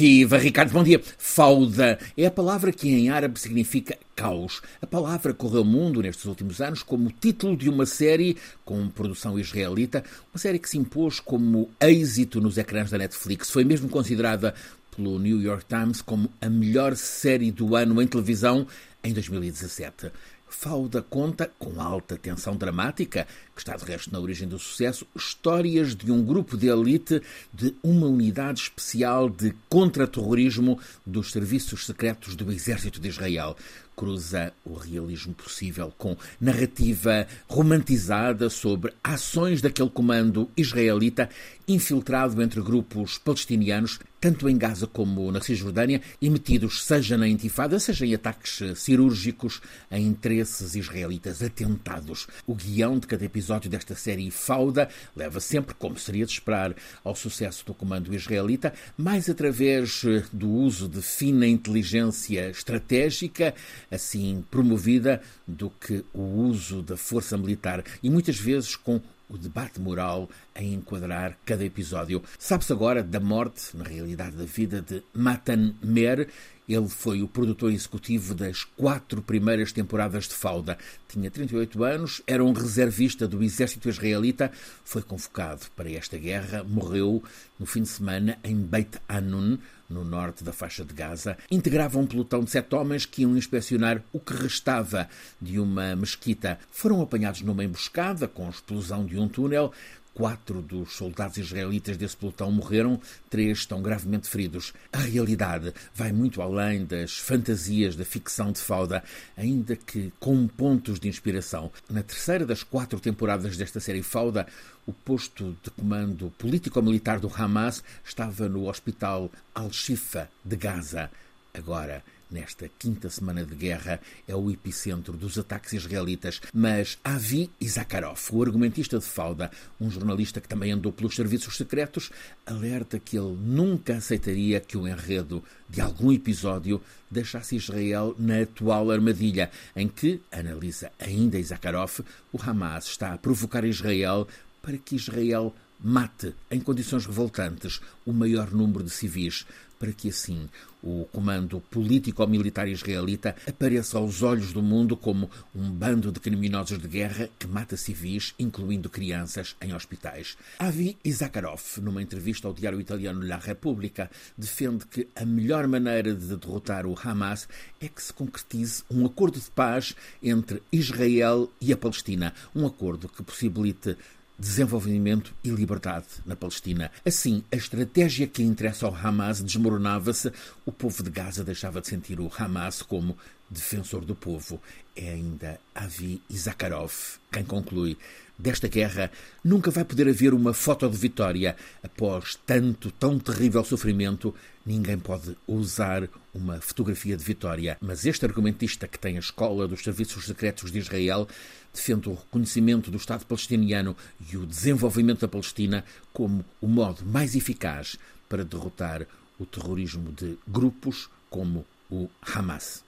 Viva, Ricardo, bom dia. Fauda é a palavra que em árabe significa caos. A palavra correu mundo nestes últimos anos como título de uma série com produção israelita, uma série que se impôs como êxito nos ecrãs da Netflix. Foi mesmo considerada pelo New York Times como a melhor série do ano em televisão em 2017. Fauda conta, com alta tensão dramática, que está de resto na origem do sucesso, histórias de um grupo de elite de uma unidade especial de contra-terrorismo dos serviços secretos do Exército de Israel. Cruza o realismo possível com narrativa romantizada sobre ações daquele comando israelita infiltrado entre grupos palestinianos, tanto em Gaza como na Cisjordânia, e metidos seja na intifada, seja em ataques cirúrgicos a interesses israelitas atentados. O guião de cada episódio desta série Fauda leva sempre, como seria de esperar, ao sucesso do comando israelita, mais através do uso de fina inteligência estratégica, assim promovida, do que o uso da força militar, e muitas vezes com o debate moral em enquadrar cada episódio. Sabe-se agora da morte, na realidade da vida, de Matan Mer. Ele foi o produtor executivo das quatro primeiras temporadas de Fauda. Tinha 38 anos, era um reservista do exército israelita, foi convocado para esta guerra, morreu no fim de semana em Beit Anun, no norte da faixa de Gaza, integrava um pelotão de sete homens que iam inspecionar o que restava de uma mesquita. Foram apanhados numa emboscada com a explosão de um túnel. Quatro dos soldados israelitas desse pelotão morreram, três estão gravemente feridos. A realidade vai muito além das fantasias da ficção de Fauda, ainda que com pontos de inspiração. Na terceira das quatro temporadas desta série Fauda, o posto de comando político-militar do Hamas estava no hospital Al-Shifa de Gaza. Agora, nesta quinta semana de guerra, é o epicentro dos ataques israelitas. Mas Avi Isakharov, o argumentista de Fauda, um jornalista que também andou pelos serviços secretos, alerta que ele nunca aceitaria que o enredo de algum episódio deixasse Israel na atual armadilha, em que, analisa ainda Isakharov, o Hamas está a provocar Israel para que Israel mate, em condições revoltantes, o maior número de civis, para que assim o comando político-militar israelita apareça aos olhos do mundo como um bando de criminosos de guerra que mata civis, incluindo crianças, em hospitais. Avi Isakharov, numa entrevista ao diário italiano La Repubblica, defende que a melhor maneira de derrotar o Hamas é que se concretize um acordo de paz entre Israel e a Palestina, um acordo que possibilite desenvolvimento e liberdade na Palestina. Assim, a estratégia que interessa ao Hamas desmoronava-se, o povo de Gaza deixava de sentir o Hamas como defensor do povo. É ainda Avi Isakharov quem conclui. Desta guerra nunca vai poder haver uma foto de vitória. Após tanto, tão terrível sofrimento, ninguém pode usar uma fotografia de vitória. Mas este argumentista que tem a escola dos serviços secretos de Israel defende o reconhecimento do Estado palestiniano e o desenvolvimento da Palestina como o modo mais eficaz para derrotar o terrorismo de grupos como o Hamas.